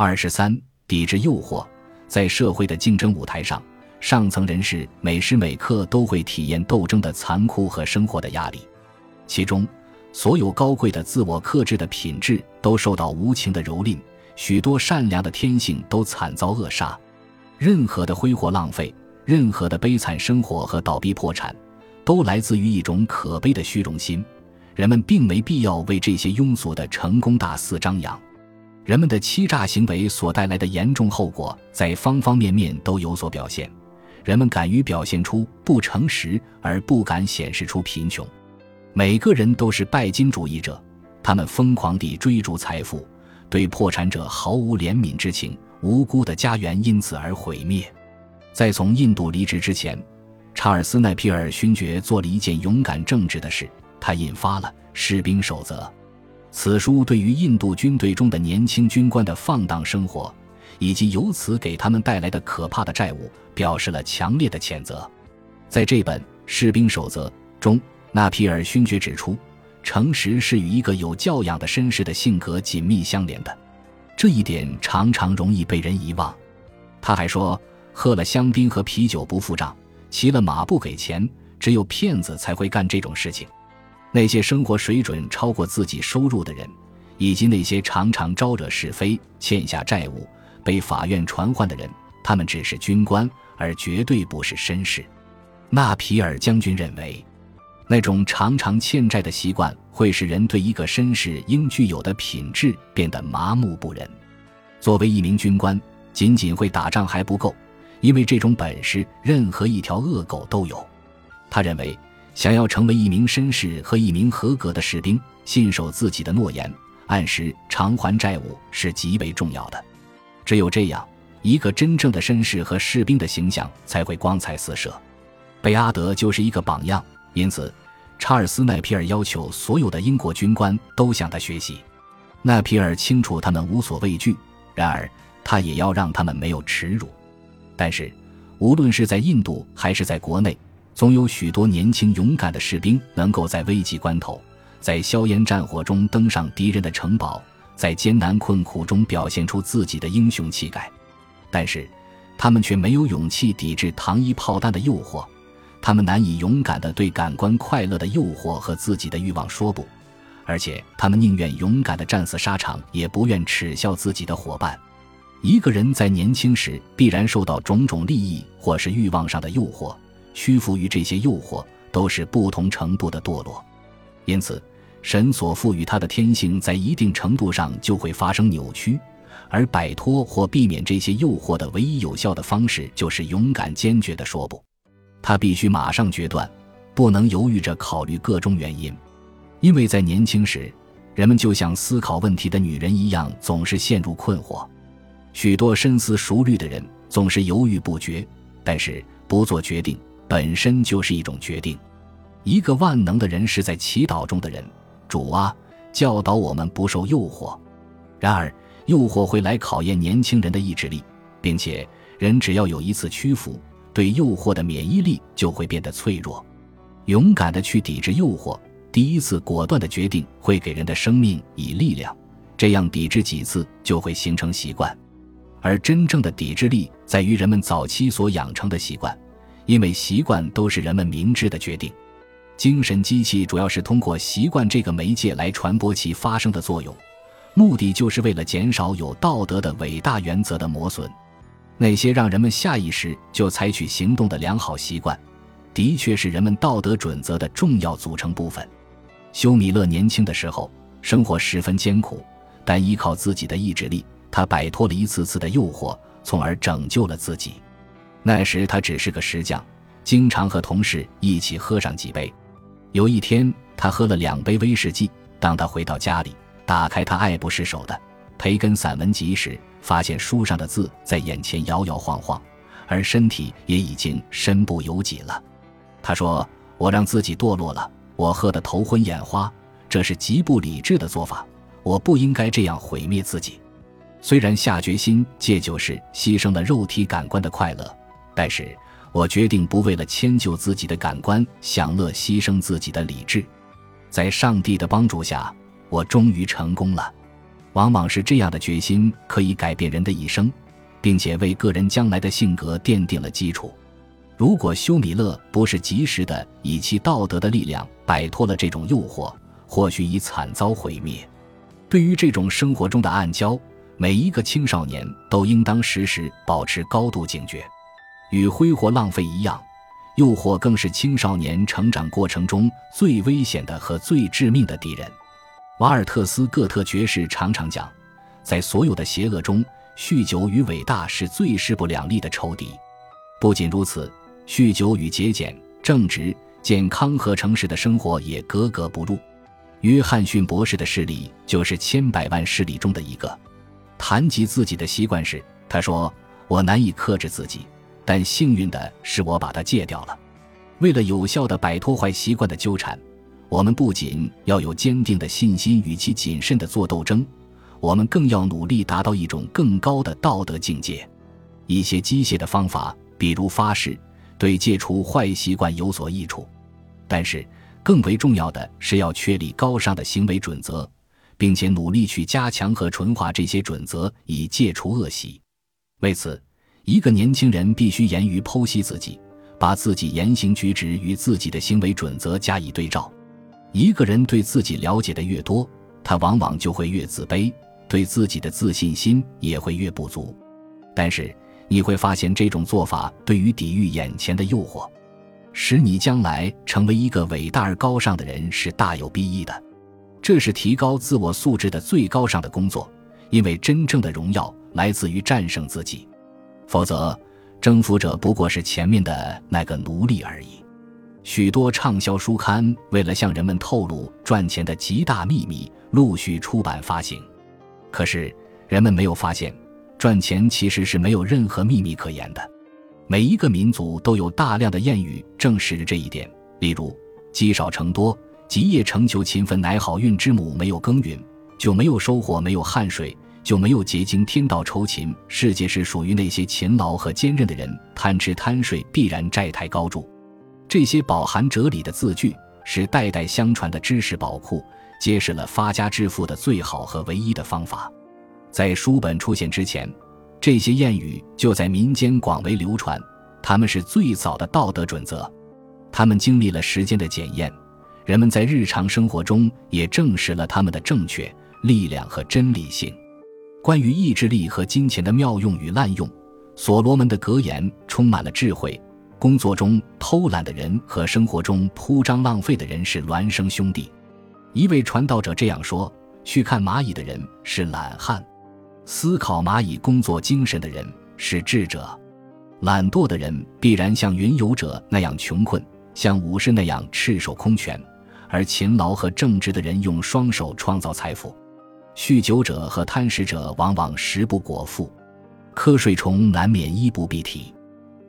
二十三，抵制诱惑。在社会的竞争舞台上，上层人士每时每刻都会体验斗争的残酷和生活的压力，其中所有高贵的自我克制的品质都受到无情的蹂躏，许多善良的天性都惨遭扼杀。任何的挥霍浪费，任何的悲惨生活和倒闭破产，都来自于一种可悲的虚荣心。人们并没必要为这些庸俗的成功大肆张扬。人们的欺诈行为所带来的严重后果，在方方面面都有所表现。人们敢于表现出不诚实，而不敢显示出贫穷。每个人都是拜金主义者，他们疯狂地追逐财富，对破产者毫无怜悯之情，无辜的家园因此而毁灭。在从印度离职之前，查尔斯·奈皮尔勋爵做了一件勇敢正直的事，他引发了《士兵守则》。此书对于印度军队中的年轻军官的放荡生活，以及由此给他们带来的可怕的债务，表示了强烈的谴责。在这本《士兵守则》中，纳皮尔勋爵指出，诚实是与一个有教养的绅士的性格紧密相连的，这一点常常容易被人遗忘。他还说，喝了香槟和啤酒不付账，骑了马不给钱，只有骗子才会干这种事情。那些生活水准超过自己收入的人，以及那些常常招惹是非、欠下债务、被法院传唤的人，他们只是军官，而绝对不是绅士。纳皮尔将军认为，那种常常欠债的习惯会使人对一个绅士应具有的品质变得麻木不仁。作为一名军官，仅仅会打仗还不够，因为这种本事任何一条恶狗都有。他认为。想要成为一名绅士和一名合格的士兵，信守自己的诺言，按时偿还债务是极为重要的。只有这样，一个真正的绅士和士兵的形象才会光彩四射。贝阿德就是一个榜样，因此，查尔斯·奈皮尔要求所有的英国军官都向他学习。奈皮尔清楚他们无所畏惧，然而他也要让他们没有耻辱。但是，无论是在印度还是在国内。总有许多年轻勇敢的士兵能够在危急关头，在硝烟战火中登上敌人的城堡，在艰难困苦中表现出自己的英雄气概。但是，他们却没有勇气抵制糖衣炮弹的诱惑，他们难以勇敢地对感官快乐的诱惑和自己的欲望说不，而且他们宁愿勇敢地战死沙场，也不愿耻笑自己的伙伴。一个人在年轻时必然受到种种利益或是欲望上的诱惑。屈服于这些诱惑，都是不同程度的堕落，因此，神所赋予他的天性在一定程度上就会发生扭曲，而摆脱或避免这些诱惑的唯一有效的方式，就是勇敢坚决地说不。他必须马上决断，不能犹豫着考虑各种原因，因为在年轻时，人们就像思考问题的女人一样，总是陷入困惑。许多深思熟虑的人总是犹豫不决，但是不做决定。本身就是一种决定。一个万能的人是在祈祷中的人。主啊，教导我们不受诱惑。然而，诱惑会来考验年轻人的意志力，并且人只要有一次屈服，对诱惑的免疫力就会变得脆弱。勇敢的去抵制诱惑，第一次果断的决定会给人的生命以力量。这样抵制几次就会形成习惯，而真正的抵制力在于人们早期所养成的习惯。因为习惯都是人们明智的决定，精神机器主要是通过习惯这个媒介来传播其发生的作用，目的就是为了减少有道德的伟大原则的磨损。那些让人们下意识就采取行动的良好习惯，的确是人们道德准则的重要组成部分。休米勒年轻的时候，生活十分艰苦，但依靠自己的意志力，他摆脱了一次次的诱惑，从而拯救了自己。那时他只是个石匠，经常和同事一起喝上几杯。有一天，他喝了两杯威士忌。当他回到家里，打开他爱不释手的《培根散文集》时，发现书上的字在眼前摇摇晃晃，而身体也已经身不由己了。他说：“我让自己堕落了，我喝得头昏眼花，这是极不理智的做法。我不应该这样毁灭自己。虽然下决心戒酒时牺牲了肉体感官的快乐。”但是我决定不为了迁就自己的感官享乐，牺牲自己的理智。在上帝的帮助下，我终于成功了。往往是这样的决心可以改变人的一生，并且为个人将来的性格奠定了基础。如果休米勒不是及时的以其道德的力量摆脱了这种诱惑，或许已惨遭毁灭。对于这种生活中的暗礁，每一个青少年都应当时时保持高度警觉。与挥霍浪费一样，诱惑更是青少年成长过程中最危险的和最致命的敌人。瓦尔特斯·各特爵士常常讲，在所有的邪恶中，酗酒与伟大是最势不两立的仇敌。不仅如此。酗酒与节俭、正直、健康和诚实的生活也格格不入。约翰逊博士的事例就是千百万事例中的一个。谈及自己的习惯时，他说：“我难以克制自己，但幸运的是，我把它戒掉了。”为了有效地摆脱坏习惯的纠缠，我们不仅要有坚定的信心与其谨慎地做斗争，我们更要努力达到一种更高的道德境界。一些机械的方法，比如发誓。对戒除坏习惯有所益处，但是更为重要的是要确立高尚的行为准则，并且努力去加强和纯化这些准则，以戒除恶习。为此，一个年轻人必须严于剖析自己，把自己言行举止与自己的行为准则加以对照。一个人对自己了解的越多，他往往就会越自卑，对自己的自信心也会越不足。但是，你会发现，这种做法对于抵御眼前的诱惑，使你将来成为一个伟大而高尚的人是大有裨益的。这是提高自我素质的最高尚的工作，因为真正的荣耀来自于战胜自己。否则，征服者不过是前面的那个奴隶而已。许多畅销书刊为了向人们透露赚钱的极大秘密，陆续出版发行。可是，人们没有发现。赚钱其实是没有任何秘密可言的，每一个民族都有大量的谚语证实着这一点。例如，积少成多，积业成裘，勤奋乃好运之母。没有耕耘，就没有收获；没有汗水，就没有结晶。天道酬勤，世界是属于那些勤劳和坚韧的人。贪吃贪睡，必然债台高筑。这些饱含哲理的字句，是代代相传的知识宝库，揭示了发家致富的最好和唯一的方法。在书本出现之前，这些谚语就在民间广为流传。他们是最早的道德准则，他们经历了时间的检验，人们在日常生活中也证实了他们的正确、力量和真理性。关于意志力和金钱的妙用与滥用，所罗门的格言充满了智慧。工作中偷懒的人和生活中铺张浪费的人是孪生兄弟。一位传道者这样说：“去看蚂蚁的人是懒汉。”思考蚂蚁工作精神的人是智者，懒惰的人必然像云游者那样穷困，像武士那样赤手空拳；而勤劳和正直的人用双手创造财富。酗酒者和贪食者往往食不果腹，瞌睡虫难免衣不蔽体。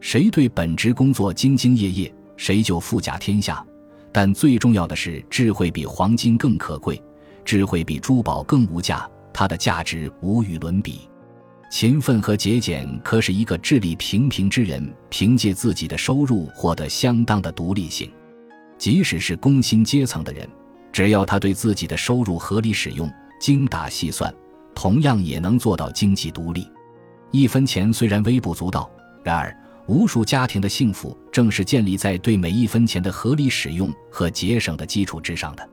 谁对本职工作兢兢业业，谁就富甲天下。但最重要的是，智慧比黄金更可贵，智慧比珠宝更无价。它的价值无与伦比，勤奋和节俭可使一个智力平平之人凭借自己的收入获得相当的独立性。即使是工薪阶层的人，只要他对自己的收入合理使用、精打细算，同样也能做到经济独立。一分钱虽然微不足道，然而无数家庭的幸福正是建立在对每一分钱的合理使用和节省的基础之上的。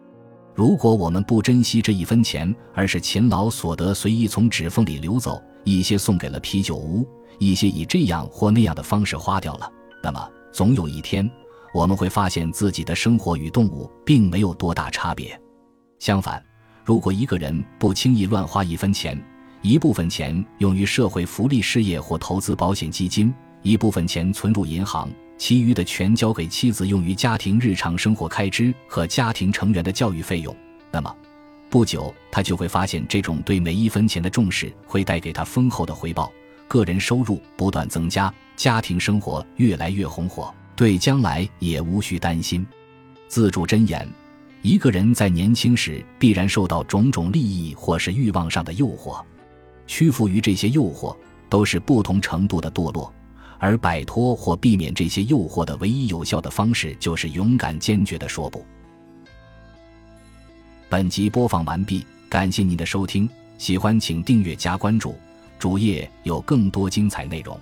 如果我们不珍惜这一分钱，而是勤劳所得随意从指缝里流走，一些送给了啤酒屋，一些以这样或那样的方式花掉了，那么总有一天，我们会发现自己的生活与动物并没有多大差别。相反，如果一个人不轻易乱花一分钱，一部分钱用于社会福利事业或投资保险基金，一部分钱存入银行。其余的全交给妻子用于家庭日常生活开支和家庭成员的教育费用。那么，不久他就会发现，这种对每一分钱的重视会带给他丰厚的回报。个人收入不断增加，家庭生活越来越红火，对将来也无需担心。自助箴言：一个人在年轻时必然受到种种利益或是欲望上的诱惑，屈服于这些诱惑都是不同程度的堕落。而摆脱或避免这些诱惑的唯一有效的方式，就是勇敢坚决的说不。本集播放完毕，感谢您的收听，喜欢请订阅加关注，主页有更多精彩内容。